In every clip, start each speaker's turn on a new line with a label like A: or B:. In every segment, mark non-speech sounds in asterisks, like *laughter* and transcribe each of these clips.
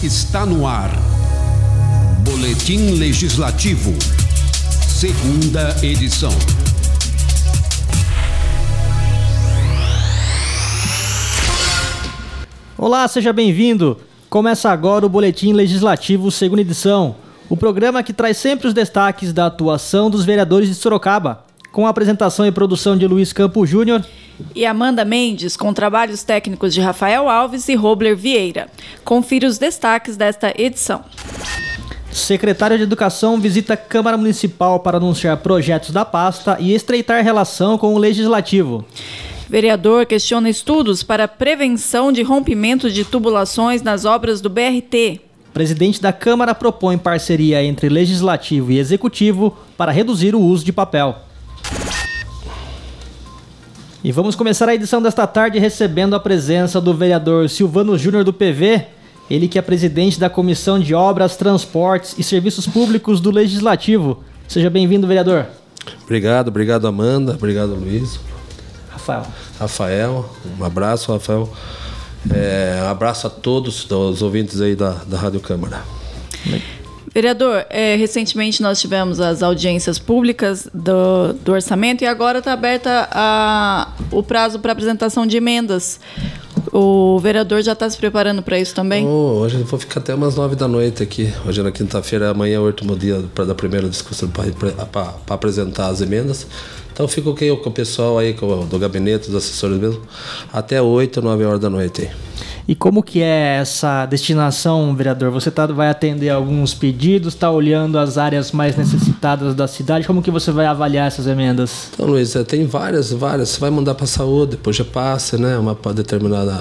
A: Está no ar. Boletim Legislativo. Segunda edição.
B: Olá, seja bem-vindo. Começa agora o Boletim Legislativo, segunda edição. O programa que traz sempre os destaques da atuação dos vereadores de Sorocaba, com a apresentação e produção de Luiz Campo Júnior
C: e Amanda Mendes, com trabalhos técnicos de Rafael Alves e Robler Vieira. Confira os destaques desta edição.
B: Secretário de Educação visita a Câmara Municipal para anunciar projetos da pasta e estreitar relação com o Legislativo.
C: Vereador questiona estudos para prevenção de rompimento de tubulações nas obras do BRT.
B: Presidente da Câmara propõe parceria entre Legislativo e Executivo para reduzir o uso de papel. E vamos começar a edição desta tarde recebendo a presença do vereador Silvano Júnior do PV, ele que é presidente da Comissão de Obras, Transportes e Serviços Públicos do Legislativo. Seja bem-vindo, vereador.
D: Obrigado, obrigado Amanda, obrigado Luiz.
B: Rafael.
D: Rafael, um abraço, Rafael. É, um abraço a todos os ouvintes aí da, da Rádio Câmara.
C: Vereador, é, recentemente nós tivemos as audiências públicas do, do orçamento e agora está aberta a, o prazo para apresentação de emendas. O vereador já está se preparando para isso também?
D: Oh, hoje eu vou ficar até umas nove da noite aqui. Hoje é na quinta-feira, amanhã é o último dia para da primeira discussão para apresentar as emendas. Então fico aqui com o pessoal aí, do gabinete, dos assessores mesmo, até 8, 9 horas da noite.
B: E como que é essa destinação, vereador? Você tá, vai atender alguns pedidos, está olhando as áreas mais necessitadas da cidade. Como que você vai avaliar essas emendas?
D: Então, Luiz, tem várias, várias. Você vai mandar para saúde, depois já passa, né? Uma determinada.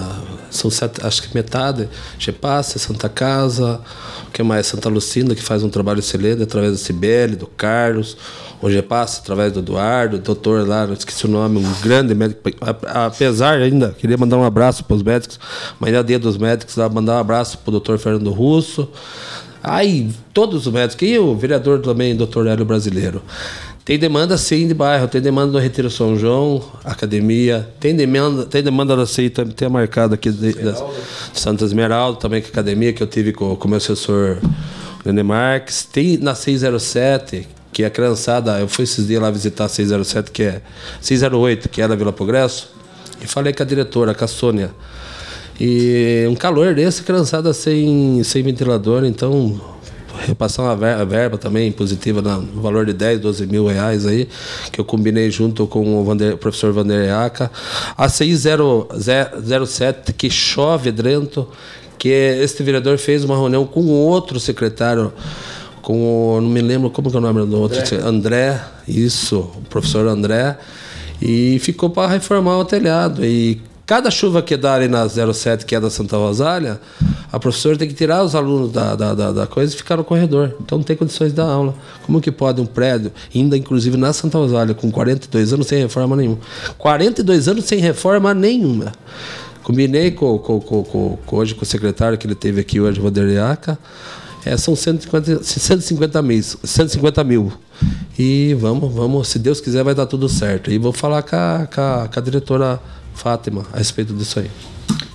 D: São sete, acho que metade. Já passa, Santa Casa, o que mais? Santa Lucinda, que faz um trabalho excelente através da Cibele, do Carlos Hoje passa através do Eduardo, doutor lá, esqueci o nome, um grande médico. Apesar ainda, queria mandar um abraço para os médicos, mas é dia dos médicos, lá, mandar um abraço para o doutor Fernando Russo. Aí, todos os médicos, e o vereador também, doutor Hélio Brasileiro. Tem demanda sim de bairro, tem demanda do Retiro São João, academia, tem demanda, tem demanda da CI, tem, tem marcado aqui de, de Santa Esmeralda, também que academia que eu tive com o meu assessor Nenê Marques, tem na 607, que a criançada, eu fui esses dias lá visitar a 607, que é 608, que é da Vila Progresso, e falei com a diretora, com a Sônia. E um calor desse, criançada sem, sem ventilador, então repassar uma verba, verba também positiva no valor de 10, 12 mil reais aí, que eu combinei junto com o, Vander, o professor Vanderiaca. A 607, que chove dentro, que este vereador fez uma reunião com outro secretário com o, não me lembro como que é o nome do outro, André, André isso, o professor André, e ficou para reformar o telhado. E cada chuva que dá ali na 07, que é da Santa Rosália, a professora tem que tirar os alunos da, da, da, da coisa e ficar no corredor. Então não tem condições de dar aula. Como que pode um prédio, ainda inclusive na Santa Rosália, com 42 anos sem reforma nenhuma? 42 anos sem reforma nenhuma. Combinei com, com, com, com, hoje com o secretário que ele teve aqui hoje, Roderiaca. É, são 150, 150 mil, 150 mil. E vamos, vamos, se Deus quiser, vai dar tudo certo. E vou falar com a, com a, com a diretora Fátima a respeito disso aí.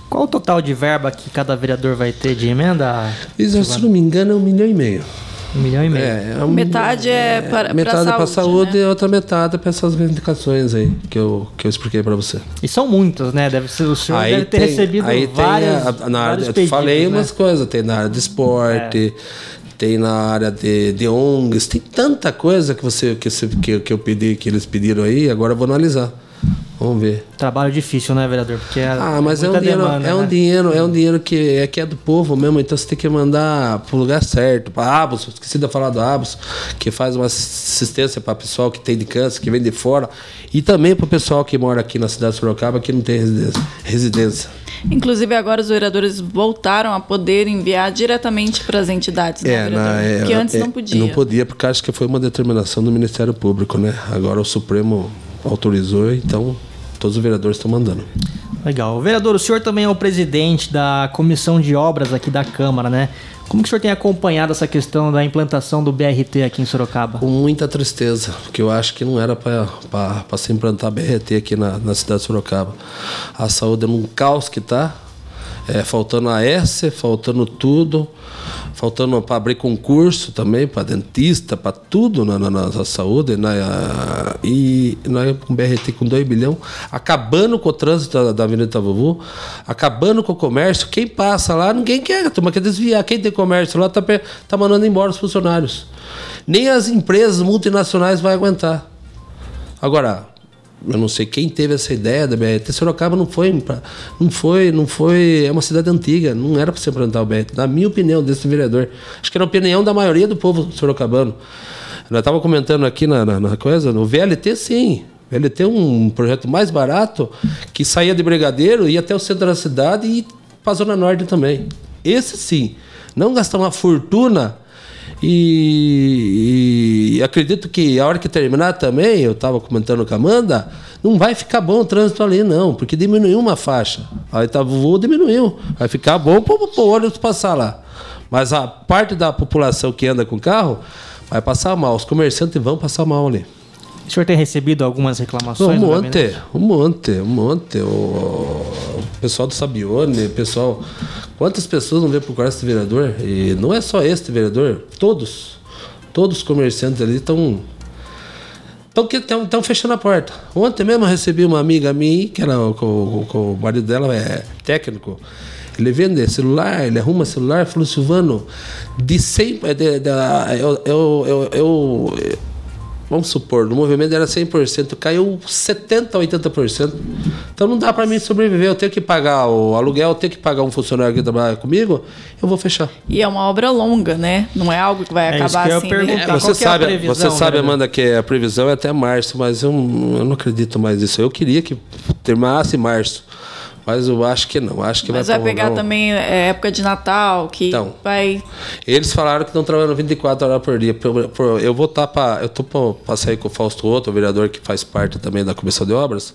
B: Qual o total de verba que cada vereador vai ter de emenda?
D: Isso, se não me engano, é um milhão e meio.
B: Um milhão e meio.
C: É, é um, metade é, para é,
D: Metade
C: para
D: a saúde né? e outra metade para essas indicações aí que eu, que eu expliquei para você.
B: E são muitas, né? Deve ser, o senhor aí deve ter tem, recebido aí várias,
D: tem a, na área, Eu falei né? umas coisas, tem na área de esporte, é. tem na área de, de ONGs, tem tanta coisa que, você, que, que, que eu pedi, que eles pediram aí, agora eu vou analisar. Vamos ver.
B: Trabalho difícil, né, vereador? Porque é
D: ah, mas é um dinheiro, demanda, é um né? dinheiro, é um dinheiro que é que é do povo mesmo, então você tem que mandar pro lugar certo. Para Abos, esqueci de falar do Abos, que faz uma assistência para pessoal que tem de câncer, que vem de fora, e também para o pessoal que mora aqui na cidade de Sorocaba que não tem residência. residência.
C: Inclusive, agora os vereadores voltaram a poder enviar diretamente para as entidades, né, é, na, é, que antes é, não podia.
D: Não podia, porque acho que foi uma determinação do Ministério Público, né? Agora o Supremo autorizou, então todos os vereadores estão mandando.
B: Legal. Vereador, o senhor também é o presidente da comissão de obras aqui da Câmara, né? Como que o senhor tem acompanhado essa questão da implantação do BRT aqui em Sorocaba?
D: Com muita tristeza, porque eu acho que não era para se implantar BRT aqui na, na cidade de Sorocaba. A saúde é num caos que está. É, faltando a S, faltando tudo, faltando para abrir concurso também, para dentista, para tudo na, na, na saúde. Na, e nós com BRT com 2 bilhões, acabando com o trânsito da, da Avenida Itavuvu, acabando com o comércio. Quem passa lá, ninguém quer, a turma quer desviar. Quem tem comércio lá está tá mandando embora os funcionários. Nem as empresas multinacionais vai aguentar. Agora, eu não sei quem teve essa ideia da BRT. Sorocaba não foi, não foi, não foi, é uma cidade antiga, não era para se implantar o BRT. Na minha opinião, desse vereador, acho que era a opinião da maioria do povo sorocabano. Eu estava comentando aqui na, na, na, coisa, no VLT sim. VLT é um projeto mais barato que saía de Brigadeiro, ia até o centro da cidade e para a Zona Norte também. Esse sim. Não gastar uma fortuna e, e, acredito que a hora que terminar também, eu estava comentando com a Amanda, não vai ficar bom o trânsito ali, não, porque diminuiu uma faixa. Aí tá, voo diminuiu. Vai ficar bom para o ônibus passar lá. Mas a parte da população que anda com carro vai passar mal. Os comerciantes vão passar mal ali.
B: O senhor tem recebido algumas reclamações?
D: Um monte, um monte, um monte. O, o pessoal do Sabione, pessoal. Quantas pessoas não vêm procurar esse vereador? E não é só este vereador, todos. Todos os comerciantes ali estão. Estão fechando a porta. Ontem mesmo eu recebi uma amiga minha, que era o, o, o marido dela é técnico. Ele vende celular, ele arruma celular. Falou, Silvano, de 100. De, de, de, eu, eu, eu, eu vamos supor, no movimento era 100%, caiu 70%, 80%. Então não dá para mim sobreviver. Eu tenho que pagar o aluguel, eu tenho que pagar um funcionário que trabalha comigo, eu vou fechar.
C: E é uma obra longa, né? Não é algo que vai é acabar assim.
D: É, você sabe, é você sabe, Amanda, que a previsão é até março, mas eu, eu não acredito mais nisso. Eu queria que terminasse março. Mas eu acho que não. Acho que
C: Mas
D: vai,
C: vai pegar não. também é, época de Natal, que então, vai.
D: Eles falaram que estão trabalhando 24 horas por dia. Eu vou estar tá para. Eu estou para sair com o Fausto Otto, o vereador que faz parte também da comissão de obras,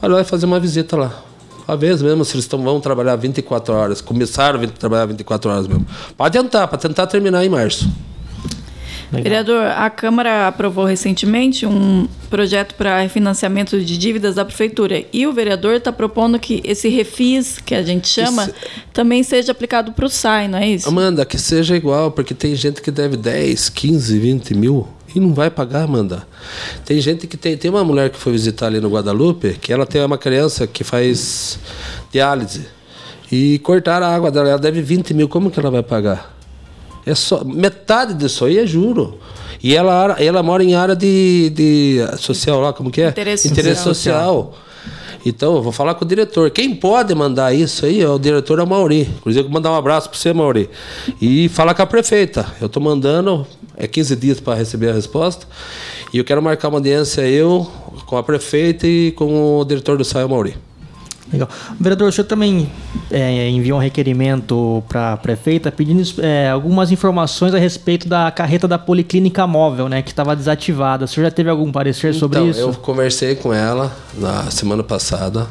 D: para fazer uma visita lá. Uma vez mesmo, se eles tão, vão trabalhar 24 horas, começaram a trabalhar 24 horas mesmo. Pode tentar, para tentar terminar em março.
C: Legal. Vereador, a Câmara aprovou recentemente um projeto para refinanciamento de dívidas da Prefeitura. E o vereador está propondo que esse refis, que a gente chama, isso. também seja aplicado para o SAI, não é isso?
D: Amanda, que seja igual, porque tem gente que deve 10, 15, 20 mil e não vai pagar, Amanda. Tem gente que tem. Tem uma mulher que foi visitar ali no Guadalupe, que ela tem uma criança que faz diálise. E cortaram a água dela, ela deve 20 mil, como que ela vai pagar? É só, metade disso aí é juro. E ela, ela mora em área de, de social lá, como que é?
C: Interesse,
D: Interesse social. social. Então, eu vou falar com o diretor. Quem pode mandar isso aí é o diretor o Mauri. Inclusive, eu vou mandar um abraço para você, Mauri. E falar com a prefeita. Eu estou mandando, é 15 dias para receber a resposta. E eu quero marcar uma audiência eu, com a prefeita e com o diretor do SAI, Mauri.
B: Legal. Vereador, o senhor também é, enviou um requerimento para a prefeita pedindo é, algumas informações a respeito da carreta da Policlínica Móvel, né, que estava desativada. O senhor já teve algum parecer sobre
D: então,
B: isso?
D: Eu conversei com ela na semana passada,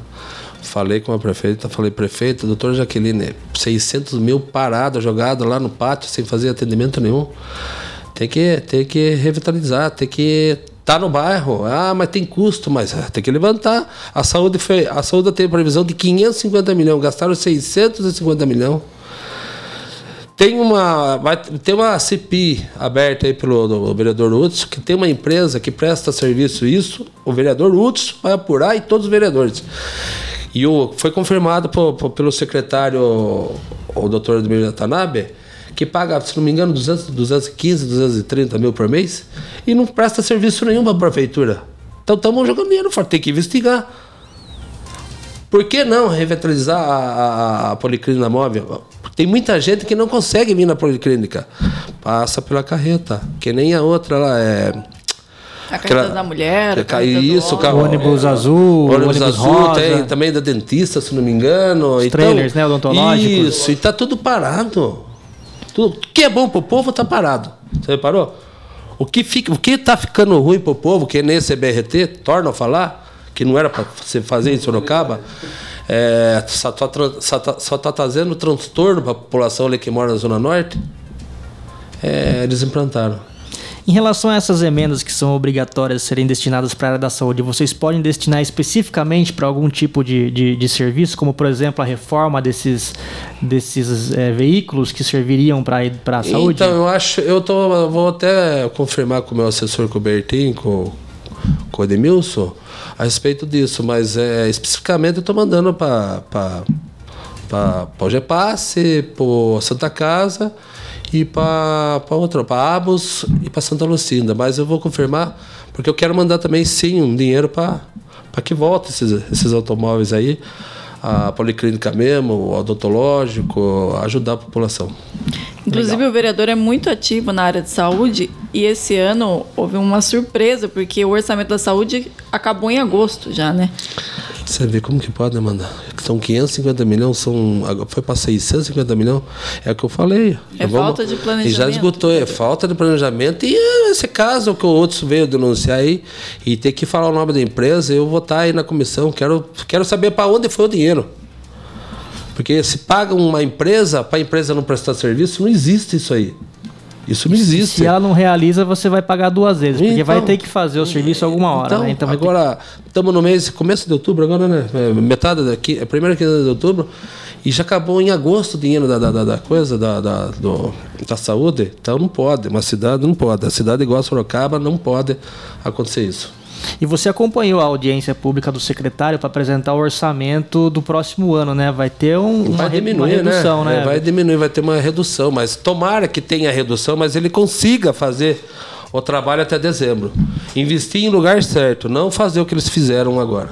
D: falei com a prefeita, falei, prefeita, doutor Jaqueline, 600 mil parados, jogados lá no pátio, sem fazer atendimento nenhum. Tem que, tem que revitalizar, tem que Tá no bairro, ah, mas tem custo, mas ah, tem que levantar. A saúde foi, a saúde tem previsão de 550 milhões, gastaram 650 milhões. Tem uma, vai ter uma CPI aberta aí pelo vereador Hudson, que tem uma empresa que presta serviço isso, o vereador Hudson vai apurar e todos os vereadores. E o, foi confirmado pelo secretário, o doutor Edmir Tanabe, que paga, se não me engano, 200, 215, 230 mil por mês e não presta serviço nenhum para a prefeitura. Então estamos jogando dinheiro fora, tem que investigar. Por que não revitalizar a, a, a, policlínica móvel? Tem muita gente que não consegue vir na policlínica. Passa pela carreta, que nem a outra lá é.
C: A carreta Aquela, da mulher, a
D: isso,
B: do o ônibus azul,
D: ônibus, ônibus azul, rosa. tem também da dentista, se não me engano.
B: Os então, trailers, né, odontológicos.
D: Isso, e tá tudo parado. Tudo que é bom pro povo tá parado. Você reparou? O que fica, o que tá ficando ruim pro povo, que é nesse BRT, torna a falar, que não era para você fazer em Sorocaba, é, só, tá, só, tá, só tá trazendo transtorno para a população ali que mora na Zona Norte, é, eles implantaram.
B: Em relação a essas emendas que são obrigatórias serem destinadas para a área da saúde, vocês podem destinar especificamente para algum tipo de, de, de, serviço, como por exemplo a reforma desses, desses é, veículos que serviriam para a saúde?
D: Então, eu acho, eu tô, vou até confirmar com o meu assessor Cobertin, com, com o Edmilson, a respeito disso, mas é, especificamente eu estou mandando para para o GEPASSE, para Santa Casa e para outra, para Abos e para Santa Lucinda. Mas eu vou confirmar, porque eu quero mandar também sim um dinheiro para que volte esses, esses automóveis aí, a policlínica mesmo, o odontológico, ajudar a população.
C: Inclusive, Legal. o vereador é muito ativo na área de saúde e esse ano houve uma surpresa, porque o orçamento da saúde acabou em agosto já, né?
D: Você vê como que pode, mandar? São 550 milhões, são, foi para 650 milhões. É o que eu falei.
C: É
D: Vamos,
C: falta de planejamento.
D: E já esgotou, é falta de planejamento. E esse caso que o outros veio denunciar aí e ter que falar o nome da empresa, eu vou estar aí na comissão. Quero, quero saber para onde foi o dinheiro. Porque se paga uma empresa, para a empresa não prestar serviço, não existe isso aí. Isso não existe.
B: Se ela não realiza, você vai pagar duas vezes, porque então, vai ter que fazer o serviço alguma hora.
D: Então,
B: né? então
D: agora, estamos no mês, começo de outubro, agora, né? É, metade daqui, a primeira quinzena de outubro, e já acabou em agosto o dinheiro da, da, da coisa, da, da, do, da saúde. Então não pode, uma cidade não pode. A cidade igual a Sorocaba não pode acontecer isso.
B: E você acompanhou a audiência pública do secretário para apresentar o orçamento do próximo ano, né? Vai ter um, uma,
D: vai diminuir, uma
B: né? redução,
D: né?
B: né?
D: Vai diminuir, vai ter uma redução, mas tomara que tenha redução, mas ele consiga fazer o trabalho até dezembro. Investir em lugar certo, não fazer o que eles fizeram agora.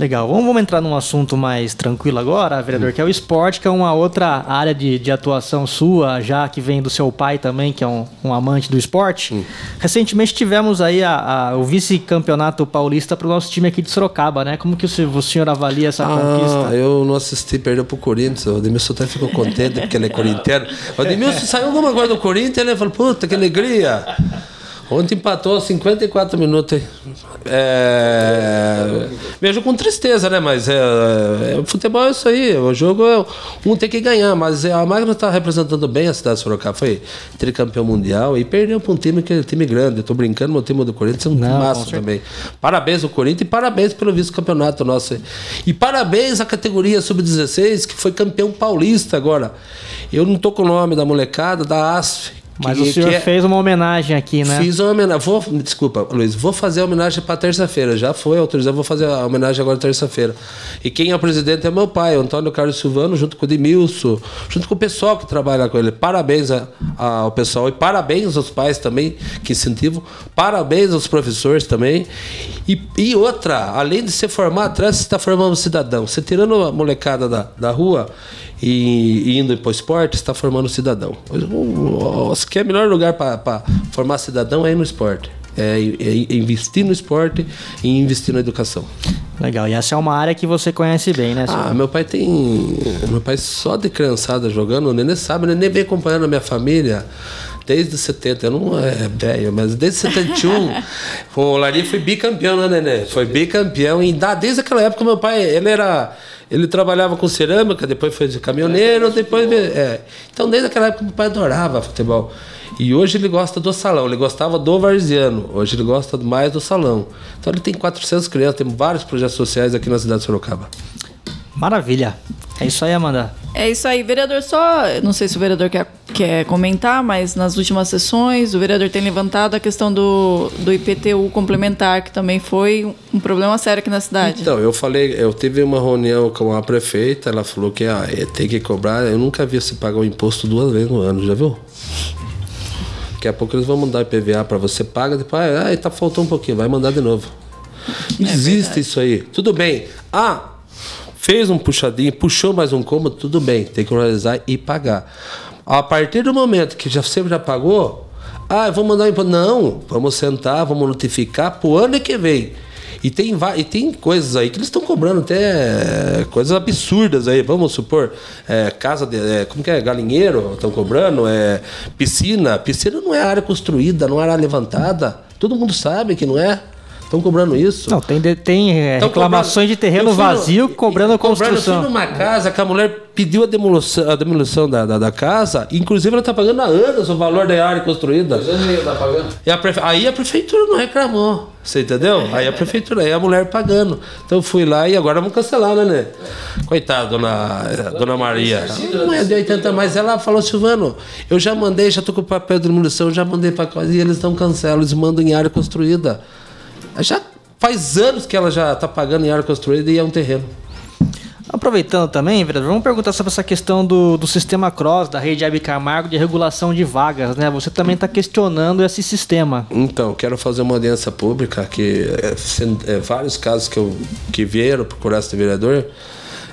B: Legal. Vamos, vamos entrar num assunto mais tranquilo agora, vereador, que é o esporte, que é uma outra área de, de atuação sua, já que vem do seu pai também, que é um, um amante do esporte. Hum. Recentemente tivemos aí a, a, o vice-campeonato paulista para o nosso time aqui de Sorocaba, né? Como que o, o senhor avalia essa ah, conquista?
D: Eu não assisti, perdeu pro Corinthians. O Ademilson até ficou contente porque ele é corintiano. O Ademilson saiu alguma coisa do Corinthians, ele falou, puta, que alegria. Ontem empatou 54 minutos. É... Vejo com tristeza, né? Mas é, é, futebol é isso aí. O jogo é um tem que ganhar. Mas a máquina está representando bem a cidade de Sorocaba. Foi tricampeão mundial e perdeu para um time que é time grande. Estou brincando, meu time do Corinthians é um Não, massa também. Parabéns ao Corinthians e parabéns pelo vice-campeonato nosso. E parabéns à categoria sub-16 que foi campeão paulista agora. Eu não tô com o nome da molecada, da ASF
B: mas que, o senhor é... fez uma homenagem aqui, né?
D: Fiz uma homenagem. Vou, desculpa, Luiz, vou fazer a homenagem para terça-feira. Já foi autorizado, vou fazer a homenagem agora terça-feira. E quem é o presidente é meu pai, Antônio Carlos Silvano, junto com o Edmilson, junto com o pessoal que trabalha com ele. Parabéns a, a, ao pessoal e parabéns aos pais também que incentivam. Parabéns aos professores também. E, e outra, além de ser formar atrás, você está formando um cidadão. Você tirando a molecada da, da rua e, e indo para o esporte, está formando um cidadão. Acho que é o melhor lugar para formar cidadão é ir no esporte. É, é, investir no esporte e investir na educação.
B: Legal, e essa é uma área que você conhece bem, né?
D: Senhor? Ah, meu pai tem. Meu pai só de criançada jogando, o sabe, o Nenê vem acompanhando a minha família desde 70, eu não é velho, mas desde 71, *laughs* o Lari foi bicampeão, né, Nenê? Foi bicampeão, e desde aquela época meu pai, ele era ele trabalhava com cerâmica, depois foi de caminhoneiro, depois. É. Então, desde aquela época, meu pai adorava futebol. E hoje ele gosta do salão, ele gostava do varziano, hoje ele gosta mais do salão. Então, ele tem 400 crianças, tem vários projetos sociais aqui na cidade de Sorocaba.
B: Maravilha. É isso aí, Amanda.
C: É isso aí, vereador. Só, não sei se o vereador quer, quer comentar, mas nas últimas sessões o vereador tem levantado a questão do, do IPTU complementar, que também foi um problema sério aqui na cidade.
D: Então, eu falei, eu tive uma reunião com a prefeita, ela falou que ah, tem que cobrar. Eu nunca vi você pagar o imposto duas vezes no ano, já viu? Daqui a pouco eles vão mandar IPVA para você, paga, depois, ah, tá faltando um pouquinho, vai mandar de novo. É Existe é isso aí. Tudo bem. Ah, fez um puxadinho, puxou mais um cômodo, tudo bem, tem que realizar e pagar. A partir do momento que já sempre já pagou, ah, eu vou mandar um. Não, vamos sentar, vamos notificar para o ano que vem. E tem, e tem coisas aí que eles estão cobrando até coisas absurdas aí. Vamos supor, é, casa de. É, como que é? Galinheiro estão cobrando, é, piscina. Piscina não é área construída, não é área levantada. Todo mundo sabe que não é. Estão cobrando isso.
B: Não, tem, tem é, reclamações de terreno vazio cobrando a construção.
D: Cobrando numa casa que a mulher pediu a demolição, a demolição da, da, da casa, inclusive ela está pagando há anos o valor da área construída.
E: Tá pagando.
D: E a prefe... Aí a prefeitura não reclamou. Você entendeu? Aí a prefeitura, aí a mulher pagando. Então eu fui lá e agora vamos cancelar, né, né? Coitada, dona, dona Maria. Não é de 80, mas ela falou, Silvano, eu já mandei, já tô com o papel de demolição, já mandei para casa e eles não cancelam, eles mandam em área construída. Já faz anos que ela já está pagando em área construída e é um terreno.
B: Aproveitando também, vereador, vamos perguntar sobre essa questão do, do sistema CROSS, da rede Hebe Camargo, de regulação de vagas, né? Você também está questionando esse sistema.
D: Então, quero fazer uma audiência pública, que é, é, vários casos que, eu, que vieram procurar esse vereador,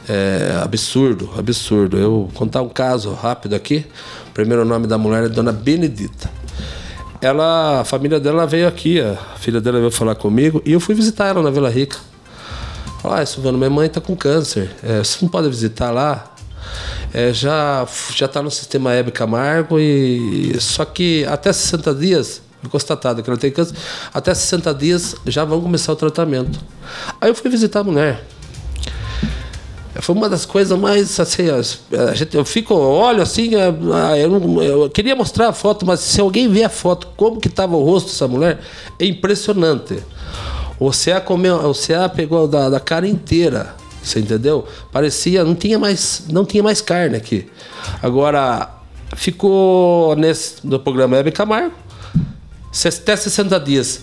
D: é absurdo, absurdo. Eu vou contar um caso rápido aqui. O primeiro nome da mulher é Dona Benedita. Ela, a família dela veio aqui, a filha dela veio falar comigo, e eu fui visitar ela na Vila Rica. Falar, ah, Silvano, minha mãe está com câncer. É, você não pode visitar lá? É, já já está no sistema Hebe Camargo e só que até 60 dias constatado que ela tem câncer, até 60 dias já vão começar o tratamento. Aí eu fui visitar a mulher. Foi uma das coisas mais assim, a gente, eu fico, olho assim, é, ah, eu, não, eu queria mostrar a foto, mas se alguém ver a foto, como que estava o rosto dessa mulher, é impressionante. O CA, comeu, o CA pegou da, da cara inteira. Você entendeu? Parecia, não tinha mais, não tinha mais carne aqui. Agora ficou nesse no programa Hebe Camargo até 60 dias.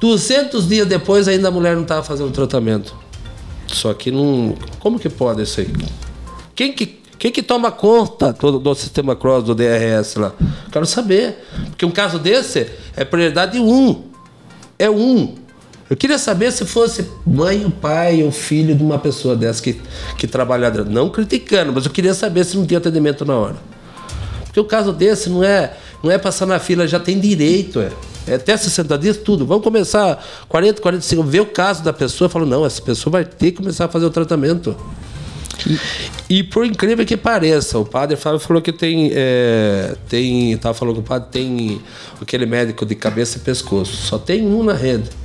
D: 200 dias depois ainda a mulher não estava fazendo tratamento. Só que não, como que pode isso aí? Quem que quem que toma conta do, do sistema cross do DRS lá? Quero saber. Porque um caso desse é prioridade um. É um. Eu queria saber se fosse mãe, o pai ou filho de uma pessoa dessa que, que trabalha Não criticando, mas eu queria saber se não tinha atendimento na hora. Porque o caso desse não é, não é passar na fila, já tem direito, é. É até 60 dias, tudo. Vamos começar 40, 45, ver o caso da pessoa e falar, não, essa pessoa vai ter que começar a fazer o tratamento. E, por incrível que pareça, o padre Fábio falou que tem. É, tem. Tava falando que o padre tem aquele médico de cabeça e pescoço. Só tem um na rede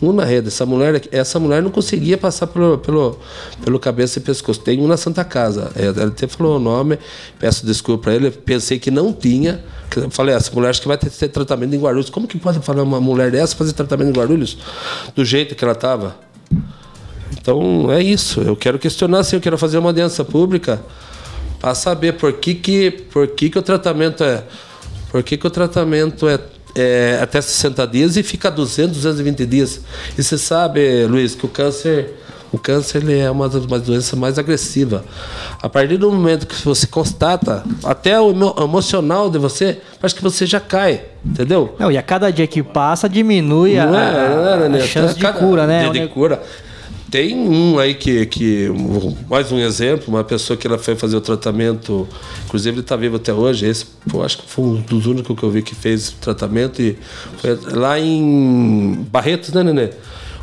D: um na rede. Essa mulher, essa mulher não conseguia passar pelo, pelo, pelo cabeça e pescoço. Tem um na Santa Casa. É, ela até falou o nome, peço desculpa para ele. Pensei que não tinha. Falei, essa mulher acho que vai ter, ter tratamento em Guarulhos. Como que pode falar uma mulher dessa fazer tratamento em Guarulhos? Do jeito que ela estava. Então é isso. Eu quero questionar sim, eu quero fazer uma audiência pública para saber por que, que, por que, que o tratamento é. Por que, que o tratamento é é, até 60 dias e fica 200, 220 dias. E você sabe, Luiz, que o câncer, o câncer ele é uma das doenças mais agressivas. A partir do momento que você constata, até o emocional de você, acho que você já cai, entendeu?
B: Não, e a cada dia que passa diminui a, é, a, a chance de cura, né?
D: De, de cura. Tem um aí que, que. Mais um exemplo, uma pessoa que ela foi fazer o tratamento, inclusive ele está vivo até hoje. Esse, pô, acho que foi um dos únicos que eu vi que fez tratamento. E foi lá em Barretos, né, Nenê?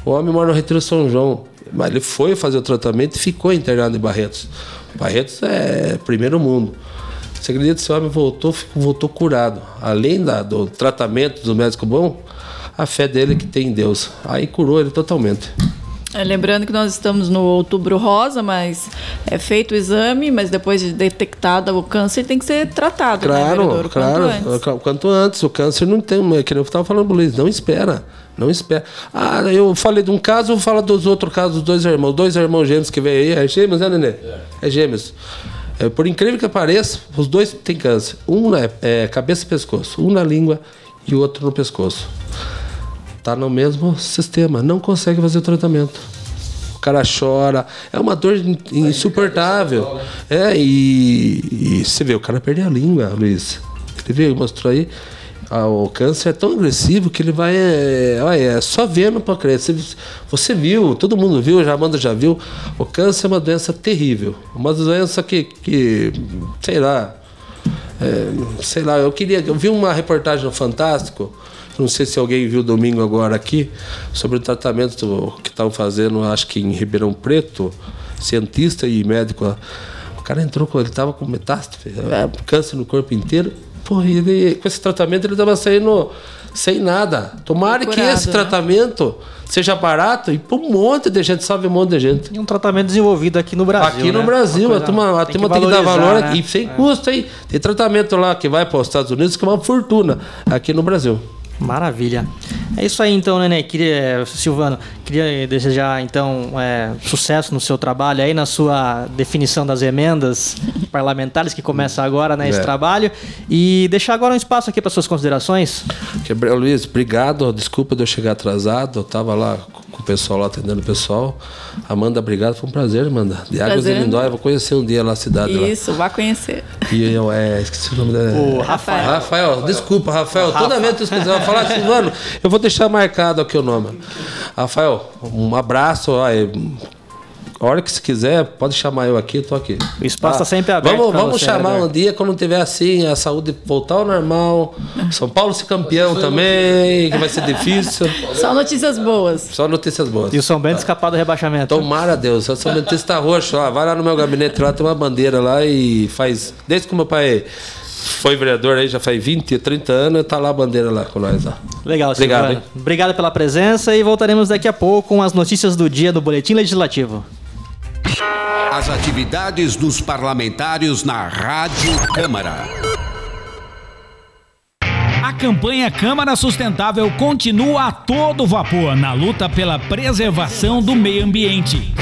D: O homem mora no Retiro São João. Mas ele foi fazer o tratamento e ficou internado em Barretos. Barretos é primeiro mundo. Você acredita que esse homem voltou, voltou curado. Além da, do tratamento do médico bom, a fé dele é que tem em Deus. Aí curou ele totalmente.
C: É, lembrando que nós estamos no outubro rosa, mas é feito o exame, mas depois de detectado o câncer tem que ser tratado,
D: claro,
C: né?
D: Claro, quanto antes. quanto antes. O câncer não tem, é que eu estava falando, Luiz, não espera. Não espera. Ah, eu falei de um caso, vou falar dos outros casos dos dois irmãos. Dois irmãos gêmeos que veio aí. É gêmeos, né, Nenê? É, é gêmeos. É, por incrível que pareça, os dois têm câncer. Um é, é cabeça e pescoço. Um na língua e o outro no pescoço. Tá no mesmo sistema. Não consegue fazer o tratamento cara chora. É uma dor insuportável. É, e, e você vê, o cara perdeu a língua, Luiz. Ele veio, mostrou aí. O câncer é tão agressivo que ele vai. É, é só vendo para crer. Você, você viu, todo mundo viu, já Amanda já viu. O câncer é uma doença terrível. Uma doença que, que sei lá. É, sei lá, eu queria. Eu vi uma reportagem no Fantástico não sei se alguém viu domingo agora aqui, sobre o tratamento que estavam fazendo, acho que em Ribeirão Preto, cientista e médico. O cara entrou, ele estava com metástase, é, câncer no corpo inteiro. Pô, ele, com esse tratamento ele estava saindo sem nada. Tomara que
C: Procurado,
D: esse
C: né?
D: tratamento seja barato e para um monte de gente, salve um monte de gente.
B: E um tratamento desenvolvido aqui no Brasil.
D: Aqui no
B: né?
D: Brasil,
B: Uma
D: a
B: coisa-
D: turma, a
B: tem
D: turma tem que dar valor
B: né?
D: aqui, sem custo, hein? Tem tratamento lá que vai para os Estados Unidos que é uma fortuna aqui no Brasil.
B: Maravilha. É isso aí então, Nenê. Queria, Silvano, queria desejar então é, sucesso no seu trabalho aí, na sua definição das emendas *laughs* parlamentares que começa agora, né, esse
D: É.
B: trabalho. E deixar agora um espaço aqui para suas considerações.
D: Quebrei, Luiz, obrigado. Desculpa de eu chegar atrasado. Eu tava lá com o pessoal lá atendendo o pessoal. Amanda, obrigado. Foi um prazer, Amanda. De Águas de
C: Prazer é
D: Lindóia. Vou conhecer um dia lá a cidade lá.
C: Isso, vá conhecer.
D: E eu, é, esqueci o nome dela.
B: O
C: Rafael.
D: Rafael, desculpa, Rafael. Toda vez que eu vou falar Silvano, eu vou deixar marcado aqui o nome. Rafael, um abraço. ó, e A hora que se quiser, pode chamar eu aqui, eu tô aqui.
B: O espaço tá sempre aberto
D: Vamos, vamos
B: você,
D: chamar um dia quando tiver assim, a saúde voltar ao normal. São Paulo ser campeão também, que vai ser difícil.
C: Só notícias boas.
D: Só notícias boas.
B: E o São Bento escapar do rebaixamento.
D: Tomara a Deus, eu sou dentista roxo, ó, vai lá no meu gabinete lá, tem uma bandeira lá e faz. Desde que o meu pai foi vereador aí, já faz 20, 30 anos, tá lá a bandeira lá com nós, ó.
B: Legal,
D: Obrigado?
B: Obrigado pela presença e voltaremos daqui a pouco com as notícias do dia do Boletim Legislativo.
A: As atividades dos parlamentares na Rádio Câmara.
E: A campanha Câmara Sustentável continua a todo vapor na luta pela preservação do meio ambiente.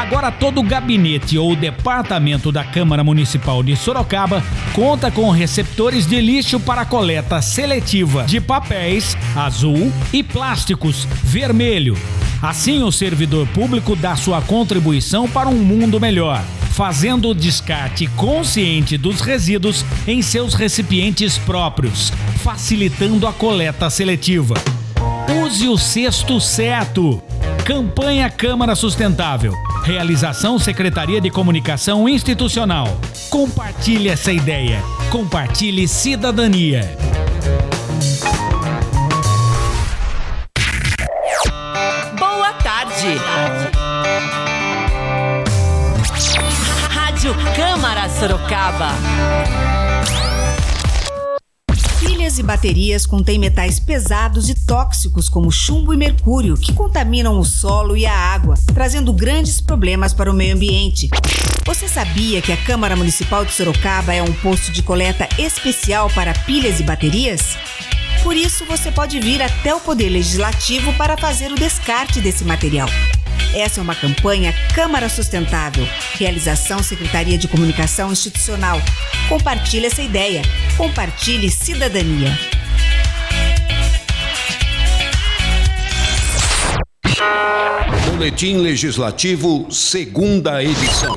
E: Agora todo o gabinete ou departamento da Câmara Municipal de Sorocaba conta com receptores de lixo para coleta seletiva de papéis azul e plásticos vermelho. Assim, o servidor público dá sua contribuição para um mundo melhor, fazendo o descarte consciente dos resíduos em seus recipientes próprios, facilitando a coleta seletiva. Use o cesto certo. Campanha Câmara Sustentável. Realização Secretaria de Comunicação Institucional. Compartilhe essa ideia. Compartilhe cidadania.
F: Boa tarde. Rádio Câmara Sorocaba.
G: E baterias contêm metais pesados e tóxicos como chumbo e mercúrio que contaminam o solo e a água, trazendo grandes problemas para o meio ambiente. Você sabia que a Câmara Municipal de Sorocaba é um posto de coleta especial para pilhas e baterias? Por isso, você pode vir até o Poder Legislativo para fazer o descarte desse material. Essa é uma campanha Câmara Sustentável. Realização Secretaria de Comunicação Institucional. Compartilhe essa ideia. Compartilhe cidadania.
A: Boletim Legislativo, segunda edição.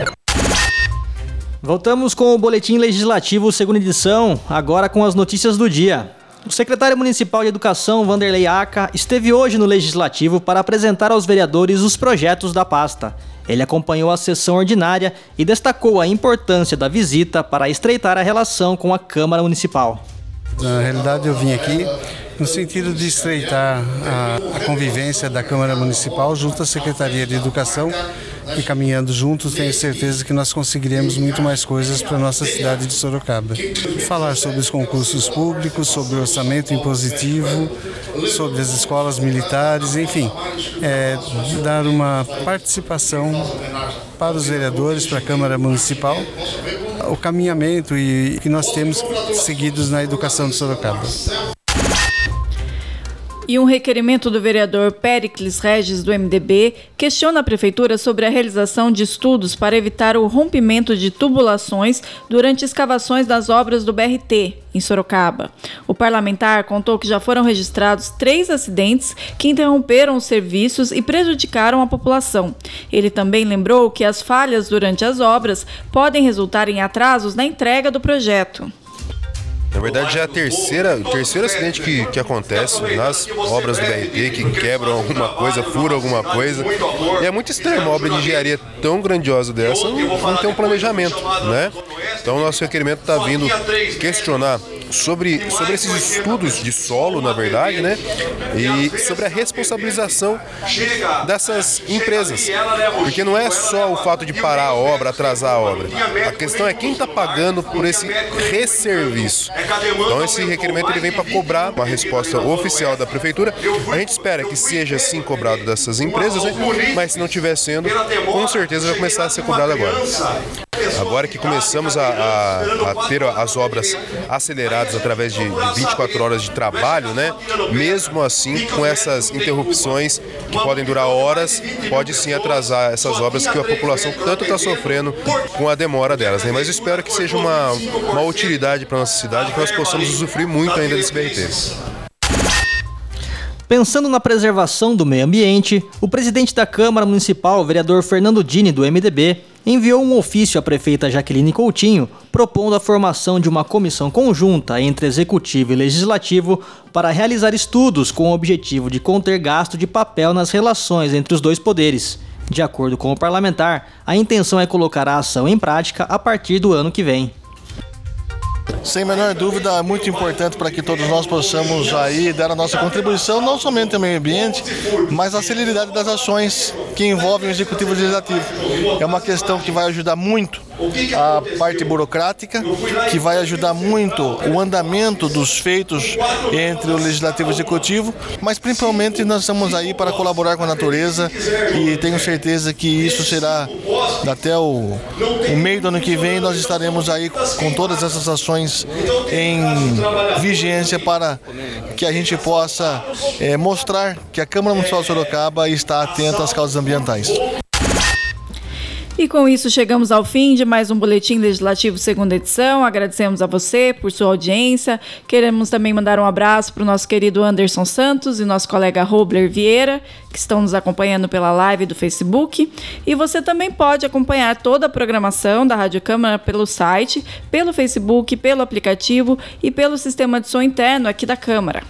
B: Voltamos com o Boletim Legislativo, segunda edição, agora com as notícias do dia. O secretário municipal de Educação, Vanderlei Aca, esteve hoje no Legislativo para apresentar aos vereadores os projetos da pasta. Ele acompanhou a sessão ordinária e destacou a importância da visita para estreitar a relação com a Câmara Municipal.
H: Na realidade, eu vim aqui no sentido de estreitar a, a convivência da Câmara Municipal junto à Secretaria de Educação e caminhando juntos, tenho certeza que nós conseguiremos muito mais coisas para a nossa cidade de Sorocaba. Falar sobre os concursos públicos, sobre o orçamento impositivo, sobre as escolas militares, enfim, é, dar uma participação para os vereadores, para a Câmara Municipal, o caminhamento e que nós temos seguidos na educação de Sorocaba.
C: E um requerimento do vereador Pericles Regis, do MDB, questiona a Prefeitura sobre a realização de estudos para evitar o rompimento de tubulações durante escavações das obras do BRT, em Sorocaba. O parlamentar contou que já foram registrados três acidentes que interromperam os serviços e prejudicaram a população. Ele também lembrou que as falhas durante as obras podem resultar em atrasos na entrega do projeto.
I: Na verdade, é a terceira, o terceiro acidente que, que acontece nas obras do BRT, que quebram alguma coisa, furam alguma coisa. E é muito estranho uma obra de engenharia tão grandiosa dessa não, ter um planejamento, né? Então, nosso requerimento está vindo questionar sobre, sobre esses estudos de solo, na verdade, né? E sobre a responsabilização dessas empresas. Porque não é só o fato de parar a obra, atrasar a obra. A questão é quem está pagando por esse resserviço. Então esse requerimento ele vem para cobrar uma resposta oficial da prefeitura. A gente espera que seja sim cobrado dessas empresas, né? mas se não estiver sendo, com certeza vai começar a ser cobrado agora. Agora que começamos a, a, a, ter as obras aceleradas através de, de 24 horas de trabalho, né? Mesmo assim, com essas interrupções que podem durar horas, pode sim atrasar essas obras que a população tanto está sofrendo com a demora delas, né? Mas espero que seja uma, uma utilidade para nossa cidade, que nós possamos usufruir muito ainda desse BRT.
B: Pensando na preservação do meio ambiente, o presidente da Câmara Municipal, o vereador Fernando Dini, do MDB, enviou um ofício à prefeita Jaqueline Coutinho propondo a formação de uma comissão conjunta entre executivo e legislativo para realizar estudos com o objetivo de conter gasto de papel nas relações entre os dois poderes. De acordo com o parlamentar, a intenção é colocar a ação em prática a partir do ano que vem.
J: Sem menor dúvida, é muito importante para que todos nós possamos aí dar a nossa contribuição, não somente ao meio ambiente, mas à celeridade das ações que envolvem o Executivo Legislativo. É uma questão que vai ajudar muito a parte burocrática, que vai ajudar muito o andamento dos feitos entre o Legislativo e o Executivo, mas principalmente nós estamos aí para colaborar com a natureza e tenho certeza que isso será até o, o meio do ano que vem, nós estaremos aí com todas essas ações em vigência para que a gente possa é, mostrar que a Câmara Municipal de Sorocaba está atenta às causas ambientais.
C: E com isso chegamos ao fim de mais um Boletim Legislativo segunda edição. Agradecemos a você por sua audiência. Queremos também mandar um abraço para o nosso querido Anderson Santos e nosso colega Robler Vieira, que estão nos acompanhando pela live do Facebook. E você também pode acompanhar toda a programação da Rádio Câmara pelo site, pelo Facebook, pelo aplicativo e pelo sistema de som interno aqui da Câmara.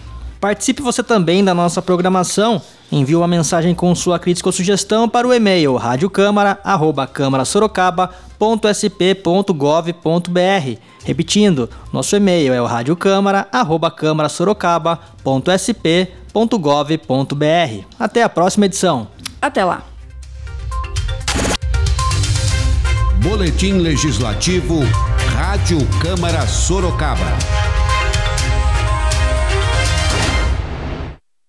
B: Participe você também da nossa programação. Envie uma mensagem com sua crítica ou sugestão para o e-mail radiocâmara@câmarasorocaba.sp.gov.br. Repetindo, nosso e-mail é o radiocâmara@câmarasorocaba.sp.gov.br. Até a próxima edição.
C: Até lá.
A: Boletim Legislativo Rádio Câmara Sorocaba.